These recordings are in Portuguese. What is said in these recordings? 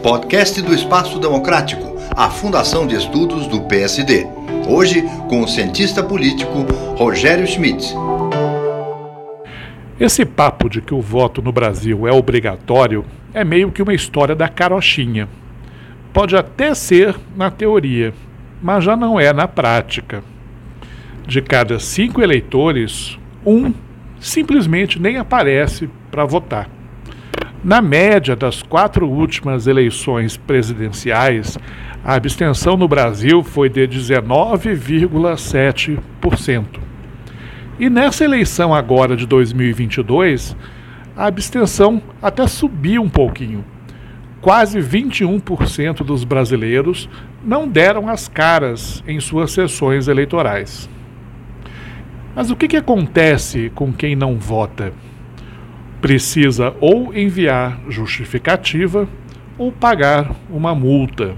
Podcast do Espaço Democrático, a Fundação de Estudos do PSD. Hoje, com o cientista político Rogério Schmidt. Esse papo de que o voto no Brasil é obrigatório é meio que uma história da carochinha. Pode até ser na teoria, mas já não é na prática. De cada cinco eleitores, um simplesmente nem aparece para votar. Na média das quatro últimas eleições presidenciais, a abstenção no Brasil foi de 19,7%. E nessa eleição agora de 2022, a abstenção até subiu um pouquinho. Quase 21% dos brasileiros não deram as caras em suas sessões eleitorais. Mas o que, que acontece com quem não vota? Precisa ou enviar justificativa ou pagar uma multa.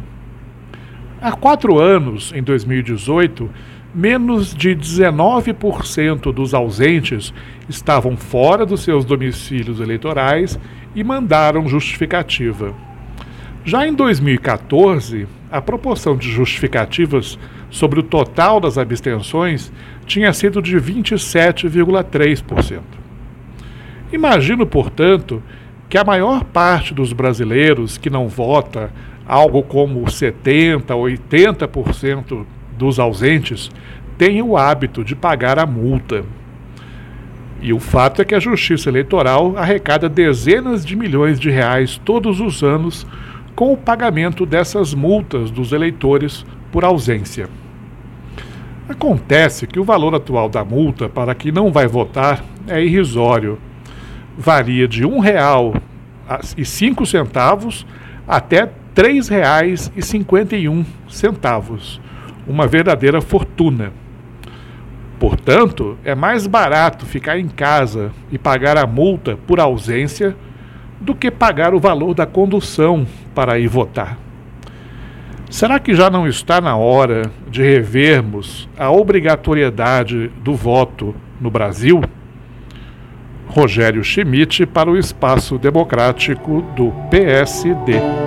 Há quatro anos, em 2018, menos de 19% dos ausentes estavam fora dos seus domicílios eleitorais e mandaram justificativa. Já em 2014, a proporção de justificativas sobre o total das abstenções tinha sido de 27,3%. Imagino, portanto, que a maior parte dos brasileiros que não vota, algo como 70, 80% dos ausentes, tem o hábito de pagar a multa. E o fato é que a Justiça Eleitoral arrecada dezenas de milhões de reais todos os anos com o pagamento dessas multas dos eleitores por ausência. Acontece que o valor atual da multa para quem não vai votar é irrisório varia de um real e cinco centavos até três reais e cinquenta e um centavos, uma verdadeira fortuna. Portanto, é mais barato ficar em casa e pagar a multa por ausência do que pagar o valor da condução para ir votar. Será que já não está na hora de revermos a obrigatoriedade do voto no Brasil? Rogério Schmidt para o Espaço Democrático do PSD.